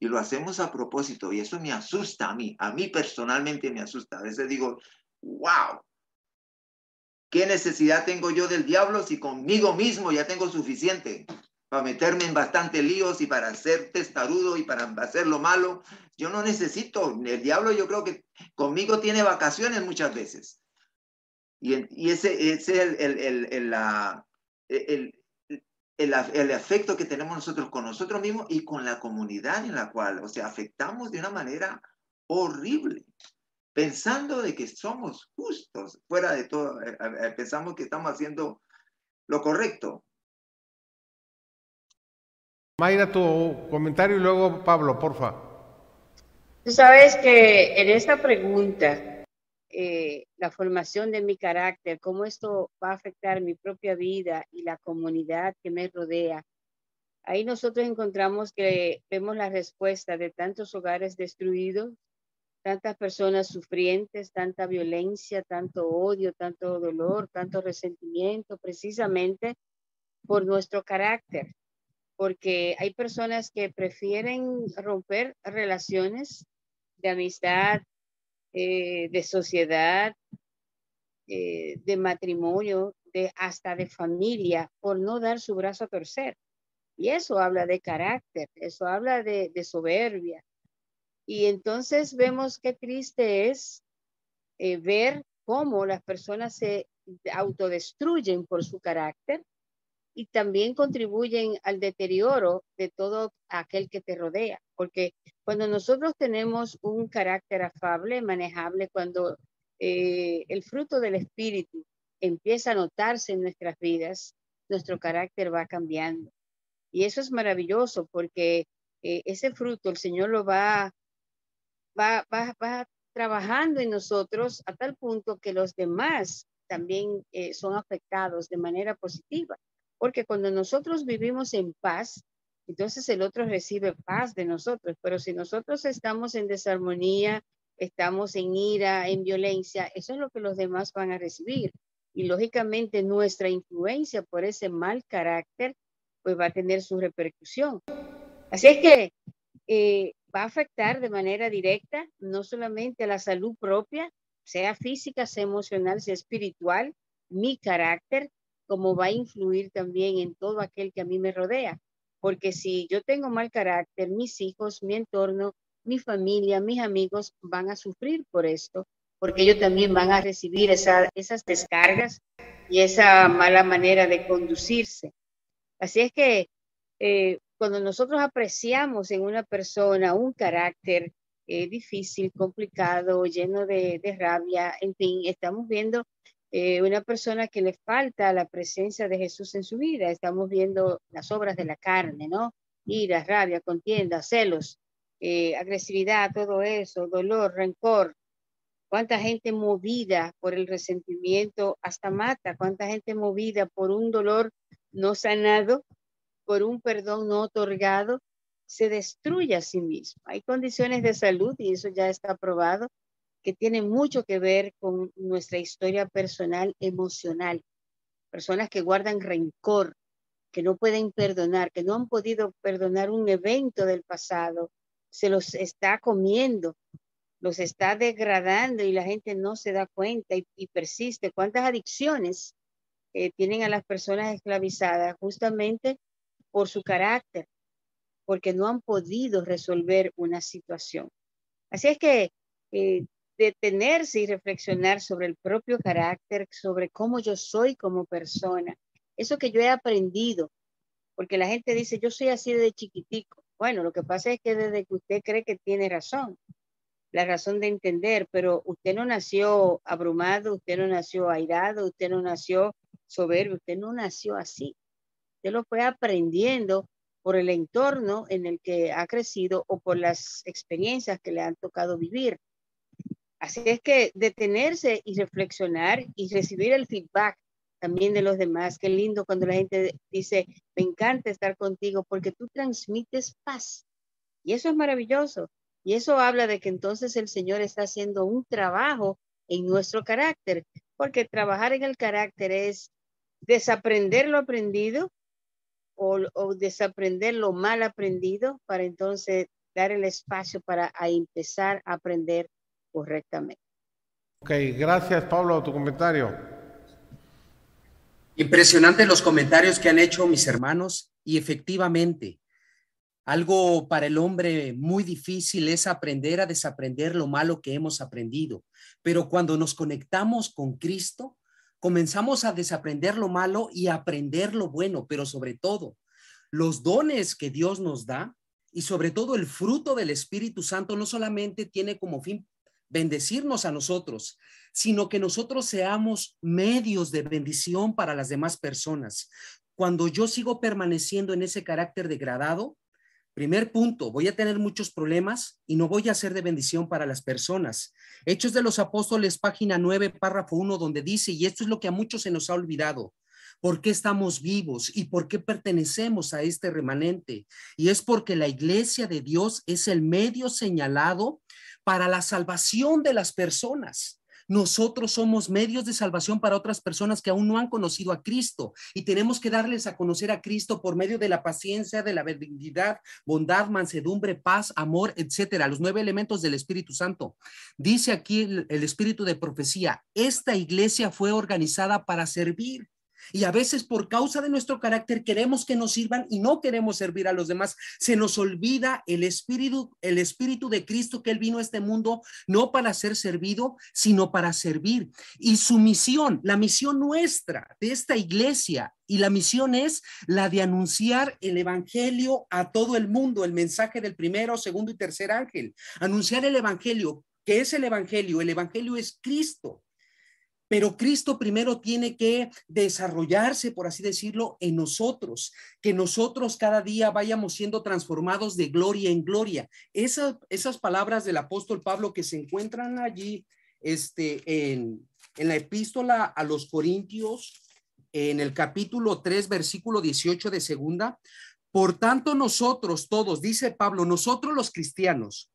Y lo hacemos a propósito y eso me asusta a mí. A mí personalmente me asusta. A veces digo, wow, ¿qué necesidad tengo yo del diablo si conmigo mismo ya tengo suficiente para meterme en bastante líos y para ser testarudo y para hacer lo malo? Yo no necesito. El diablo yo creo que conmigo tiene vacaciones muchas veces. Y, ese, es el, el, el, la, el, el, el, afecto que tenemos nosotros con nosotros mismos y con la comunidad en la cual, o sea, afectamos de una manera horrible, pensando de que somos justos, fuera de todo, eh, eh, pensamos que estamos haciendo lo correcto. Mayra, tu comentario y luego Pablo, porfa. Tú sabes que en esta pregunta eh, la formación de mi carácter, cómo esto va a afectar mi propia vida y la comunidad que me rodea, ahí nosotros encontramos que vemos la respuesta de tantos hogares destruidos, tantas personas sufrientes, tanta violencia, tanto odio, tanto dolor, tanto resentimiento, precisamente por nuestro carácter, porque hay personas que prefieren romper relaciones de amistad, eh, de sociedad, eh, de matrimonio, de hasta de familia, por no dar su brazo a torcer. Y eso habla de carácter, eso habla de, soberbia, y entonces vemos qué triste es eh, ver cómo las personas se autodestruyen por su carácter y también contribuyen al deterioro de todo aquel que te rodea. Porque cuando nosotros tenemos un carácter afable, manejable, cuando eh, el fruto del espíritu empieza a notarse en nuestras vidas, nuestro carácter va cambiando. Y eso es maravilloso porque eh, ese fruto el Señor lo va va, va, trabajando en nosotros a tal punto que los demás también eh, son afectados de manera positiva. Porque cuando nosotros vivimos en paz, entonces el otro recibe paz de nosotros. Pero si nosotros estamos en desarmonía, estamos en ira, en violencia, eso es lo que los demás van a recibir. Y lógicamente nuestra influencia por ese mal carácter, pues va a tener su repercusión. Así es que eh, va a afectar de manera directa no solamente la salud propia, sea física, sea emocional, sea espiritual, mi carácter, como va a influir también en todo aquel que a mí me rodea. Porque si yo tengo mal carácter, mis hijos, mi entorno, mi familia, mis amigos van a sufrir por esto, porque ellos también van a recibir esas descargas y esa mala manera de conducirse. Así es que eh, cuando nosotros apreciamos en una persona un carácter eh, difícil, complicado, lleno de, rabia, en fin, estamos viendo eh, una persona que le falta la presencia de Jesús en su vida. Estamos viendo las obras de la carne, ¿no? Ira, rabia, contienda, celos, eh, agresividad, todo eso, dolor, rencor. Cuánta gente movida por el resentimiento hasta mata, cuánta gente movida por un dolor no sanado por un perdón no otorgado, se destruye a sí mismo. Hay condiciones de salud, y eso ya está probado, que tienen mucho que ver con nuestra historia personal emocional. Personas que guardan rencor, que no pueden perdonar, que no han podido perdonar un evento del pasado, se los está comiendo, los está degradando y la gente no se da cuenta y, persiste. ¿Cuántas adicciones eh, tienen a las personas esclavizadas justamente por su carácter, porque no han podido resolver una situación. Así es que eh, detenerse y reflexionar sobre el propio carácter, sobre cómo yo soy como persona, eso que yo he aprendido, porque la gente dice, yo soy así desde chiquitico. Bueno, lo que pasa es que desde que usted cree que tiene razón, la razón de entender, pero usted no nació abrumado, usted no nació airado, usted no nació soberbio, usted no nació así usted lo fue aprendiendo por el entorno en el que ha crecido o por las experiencias que le han tocado vivir. Así es que detenerse y reflexionar y recibir el feedback también de los demás. Qué lindo cuando la gente dice, me encanta estar contigo porque tú transmites paz. Y eso es maravilloso. Y eso habla de que entonces el Señor está haciendo un trabajo en nuestro carácter, porque trabajar en el carácter es desaprender lo aprendido o, desaprender lo mal aprendido para entonces dar el espacio para empezar a aprender correctamente. Ok, gracias Pablo, tu comentario. Impresionante los comentarios que han hecho mis hermanos y efectivamente, algo para el hombre muy difícil es aprender a desaprender lo malo que hemos aprendido, pero cuando nos conectamos con Cristo, comenzamos a desaprender lo malo y aprender lo bueno, pero sobre todo, los dones que Dios nos da y sobre todo el fruto del Espíritu Santo no solamente tiene como fin bendecirnos a nosotros, sino que nosotros seamos medios de bendición para las demás personas. cuando yo sigo permaneciendo en ese carácter degradado, Primer punto, voy a tener muchos problemas y no voy a ser de bendición para las personas. Hechos de los Apóstoles, página 9, párrafo 1, donde dice, y esto es lo que a muchos se nos ha olvidado, ¿por qué estamos vivos y por qué pertenecemos a este remanente? Y es porque la iglesia de Dios es el medio señalado para la salvación de las personas. Nosotros somos medios de salvación para otras personas que aún no han conocido a Cristo y tenemos que darles a conocer a Cristo por medio de la paciencia, de la benignidad, bondad, mansedumbre, paz, amor, etcétera, los nueve elementos del Espíritu Santo. Dice aquí el, el espíritu de profecía, esta iglesia fue organizada para servir. Y a veces por causa de nuestro carácter queremos que nos sirvan y no queremos servir a los demás. Se nos olvida el espíritu, el espíritu de Cristo que él vino a este mundo no para ser servido, sino para servir. Y su misión, la misión nuestra de esta iglesia y la misión es la de anunciar el evangelio a todo el mundo, el mensaje del primero, segundo y tercer ángel. Anunciar el evangelio. ¿Qué es el evangelio? El evangelio es Cristo. Pero Cristo primero tiene que desarrollarse, por así decirlo, en nosotros, que nosotros cada día vayamos siendo transformados de gloria en gloria. Esas, palabras del apóstol Pablo que se encuentran allí este, en, en la epístola a los Corintios, en el capítulo 3, versículo 18 de segunda. Por tanto, nosotros todos, dice Pablo, nosotros los cristianos,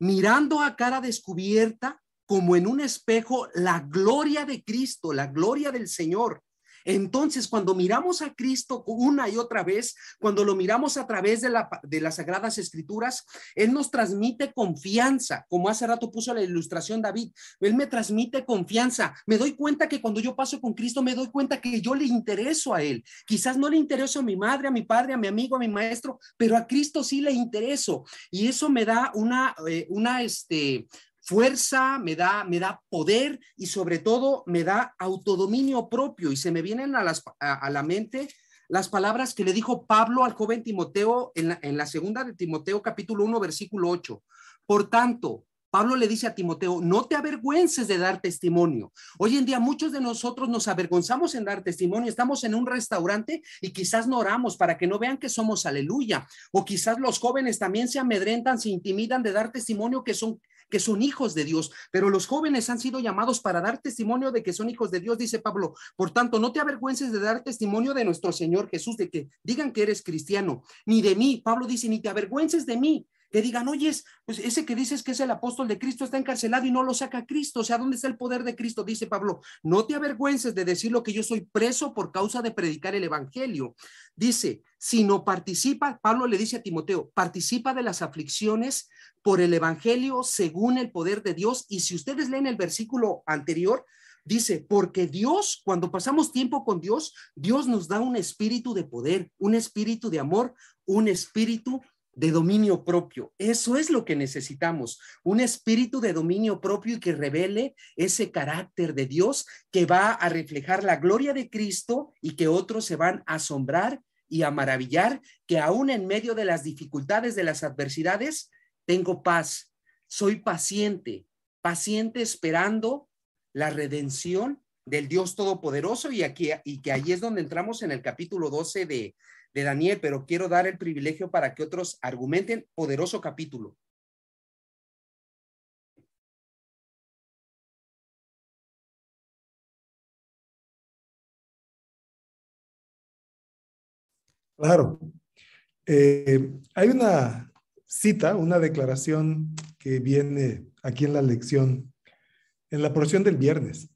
mirando a cara descubierta, como en un espejo la gloria de Cristo, la gloria del Señor. Entonces, cuando miramos a Cristo una y otra vez, cuando lo miramos a través de, la, de las sagradas escrituras, Él nos transmite confianza, como hace rato puso la ilustración David, Él me transmite confianza. Me doy cuenta que cuando yo paso con Cristo, me doy cuenta que yo le intereso a Él. Quizás no le intereso a mi madre, a mi padre, a mi amigo, a mi maestro, pero a Cristo sí le intereso. Y eso me da una, eh, una, este, fuerza, me da, me da poder y sobre todo me da autodominio propio. Y se me vienen a, las, a, la mente las palabras que le dijo Pablo al joven Timoteo en la, en la segunda de Timoteo capítulo 1 versículo 8. Por tanto, Pablo le dice a Timoteo, no te avergüences de dar testimonio. Hoy en día muchos de nosotros nos avergonzamos en dar testimonio. Estamos en un restaurante y quizás no oramos para que no vean que somos aleluya. O quizás los jóvenes también se amedrentan, se intimidan de dar testimonio que son que son hijos de Dios, pero los jóvenes han sido llamados para dar testimonio de que son hijos de Dios, dice Pablo. Por tanto, no te avergüences de dar testimonio de nuestro Señor Jesús, de que digan que eres cristiano, ni de mí. Pablo dice, ni te avergüences de mí, que digan, oye, pues ese que dices que es el apóstol de Cristo está encarcelado y no lo saca Cristo. O sea, ¿dónde está el poder de Cristo? Dice Pablo, no te avergüences de decir lo que yo soy preso por causa de predicar el evangelio. Dice, si no participa, Pablo le dice a Timoteo, participa de las aflicciones por el evangelio según el poder de Dios. Y si ustedes leen el versículo anterior, Dice, porque Dios, cuando pasamos tiempo con Dios, Dios nos da un espíritu de poder, un espíritu de amor, un espíritu de dominio propio. Eso es lo que necesitamos, un espíritu de dominio propio y que revele ese carácter de Dios que va a reflejar la gloria de Cristo y que otros se van a asombrar y a maravillar que aún en medio de las dificultades, de las adversidades, tengo paz, soy paciente, paciente esperando la redención del Dios Todopoderoso y aquí y que ahí es donde entramos en el capítulo 12 de, de Daniel, pero quiero dar el privilegio para que otros argumenten. Poderoso capítulo. Claro. Eh, hay una cita, una declaración que viene aquí en la lección, en la porción del viernes,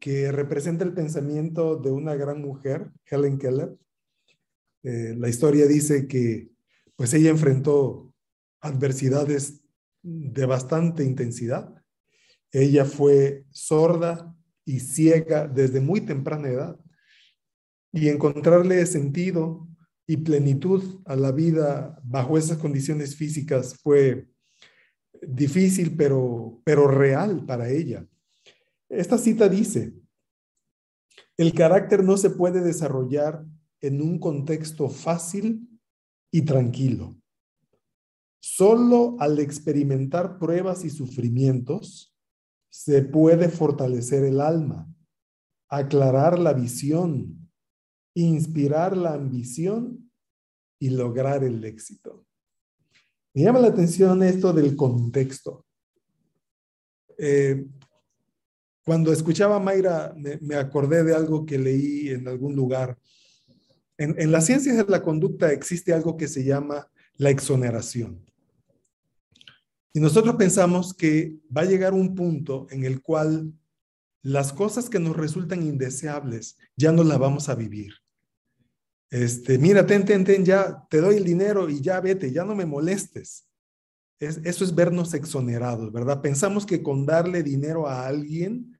que representa el pensamiento de una gran mujer, Helen Keller, eh, la historia dice que pues ella enfrentó adversidades de bastante intensidad. Ella fue sorda y ciega desde muy temprana edad y encontrarle sentido y plenitud a la vida bajo esas condiciones físicas fue difícil pero, pero real para ella. Esta cita dice, el carácter no se puede desarrollar en un contexto fácil y tranquilo. Solo al experimentar pruebas y sufrimientos se puede fortalecer el alma, aclarar la visión inspirar la ambición y lograr el éxito. Me llama la atención esto del contexto. Eh, cuando escuchaba a Mayra, me, acordé de algo que leí en algún lugar. En, las ciencias de la conducta existe algo que se llama la exoneración. Y nosotros pensamos que va a llegar un punto en el cual las cosas que nos resultan indeseables ya no las vamos a vivir. Este, mira, ten, ten, ten, ya te doy el dinero y ya vete, ya no me molestes. eso es vernos exonerados, ¿verdad? Pensamos que con darle dinero a alguien,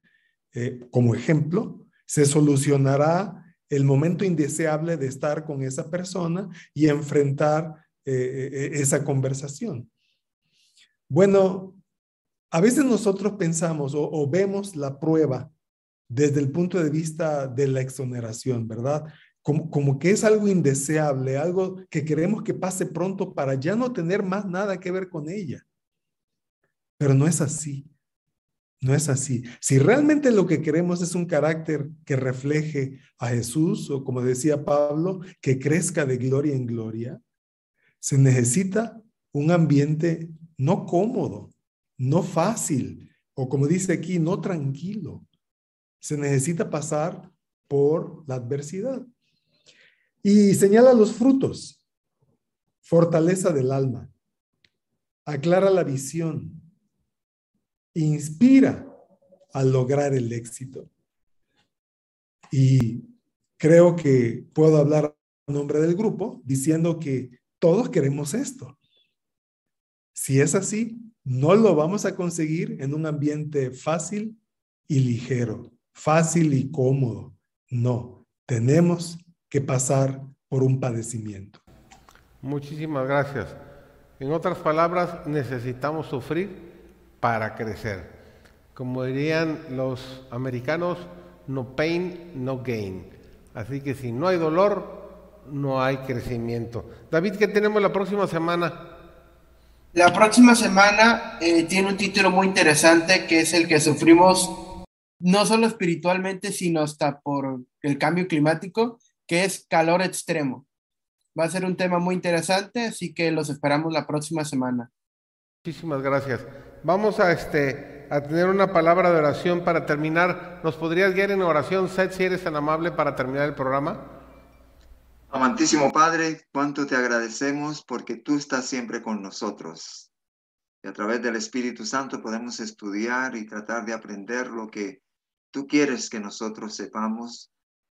eh, como ejemplo, se solucionará el momento indeseable de estar con esa persona y enfrentar eh, eh, esa conversación. Bueno, a veces nosotros pensamos o, vemos la prueba desde el punto de vista de la exoneración, ¿verdad? Como, como, que es algo indeseable, algo que queremos que pase pronto para ya no tener más nada que ver con ella. Pero no es así. No es así. Si realmente lo que queremos es un carácter que refleje a Jesús, o como decía Pablo, que crezca de gloria en gloria, se necesita un ambiente no cómodo, no fácil, o como dice aquí, no tranquilo. Se necesita pasar por la adversidad. Y señala los frutos. Fortaleza del alma. Aclara la visión. Inspira a lograr el éxito. Y creo que puedo hablar en nombre del grupo diciendo que todos queremos esto. Si es así, no lo vamos a conseguir en un ambiente fácil y ligero, fácil y cómodo. No, tenemos que pasar por un padecimiento. Muchísimas gracias. En otras palabras, necesitamos sufrir para crecer. Como dirían los americanos, no pain, no gain. Así que si no hay dolor, no hay crecimiento. David, ¿qué tenemos la próxima semana? La próxima semana eh, tiene un título muy interesante que es el que sufrimos no solo espiritualmente, sino hasta por el cambio climático, que es calor extremo. Va a ser un tema muy interesante, así que los esperamos la próxima semana. Muchísimas gracias. Vamos a, este, a tener una palabra de oración para terminar. ¿Nos podrías guiar en oración, Seth, si eres tan amable para terminar el programa? Amantísimo Padre, cuánto te agradecemos porque tú estás siempre con nosotros. Y a través del Espíritu Santo podemos estudiar y tratar de aprender lo que tú quieres que nosotros sepamos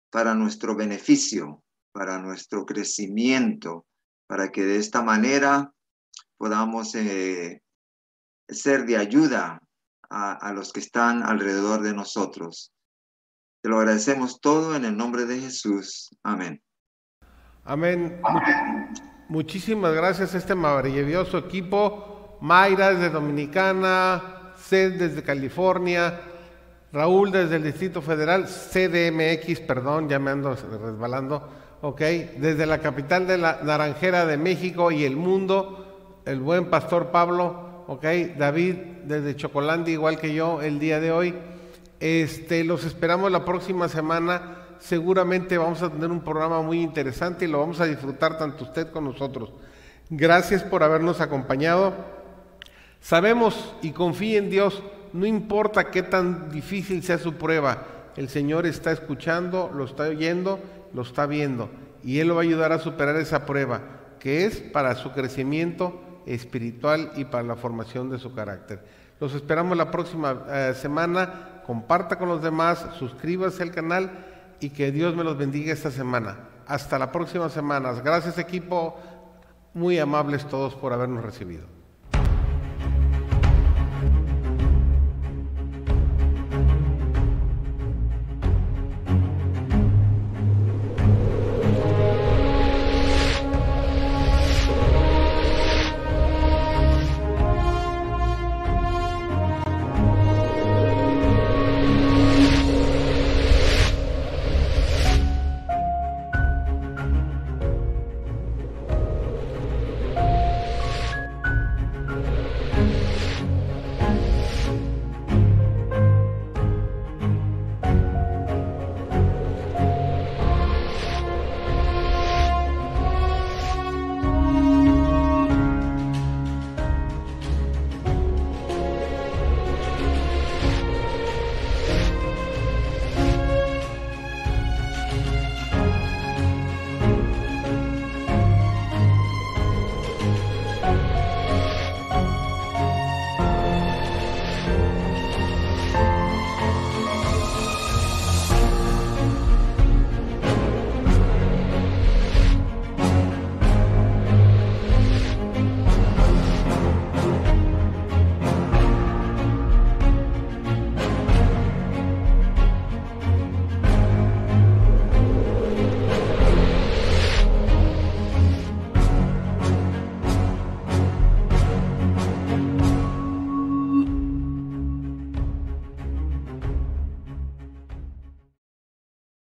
para nuestro beneficio, para nuestro crecimiento, para que de esta manera podamos eh, ser de ayuda a, los que están alrededor de nosotros. Te lo agradecemos todo en el nombre de Jesús. Amén. Amén. Muchísimas gracias a este maravilloso equipo. Mayra desde Dominicana, Sed desde California, Raúl desde el Distrito Federal, CDMX, perdón, ya me ando resbalando, ok, desde la capital de la Naranjera de México y el mundo, el buen pastor Pablo, ok, David desde Chocolandi, igual que yo el día de hoy. Este, los esperamos la próxima semana seguramente vamos a tener un programa muy interesante y lo vamos a disfrutar tanto usted como nosotros. Gracias por habernos acompañado. Sabemos y confíe en Dios, no importa qué tan difícil sea su prueba, el Señor está escuchando, lo está oyendo, lo está viendo y Él lo va a ayudar a superar esa prueba, que es para su crecimiento espiritual y para la formación de su carácter. Los esperamos la próxima eh, semana. Comparta con los demás, suscríbase al canal y que Dios me los bendiga esta semana. Hasta la próxima semana. Gracias equipo, muy amables todos por habernos recibido.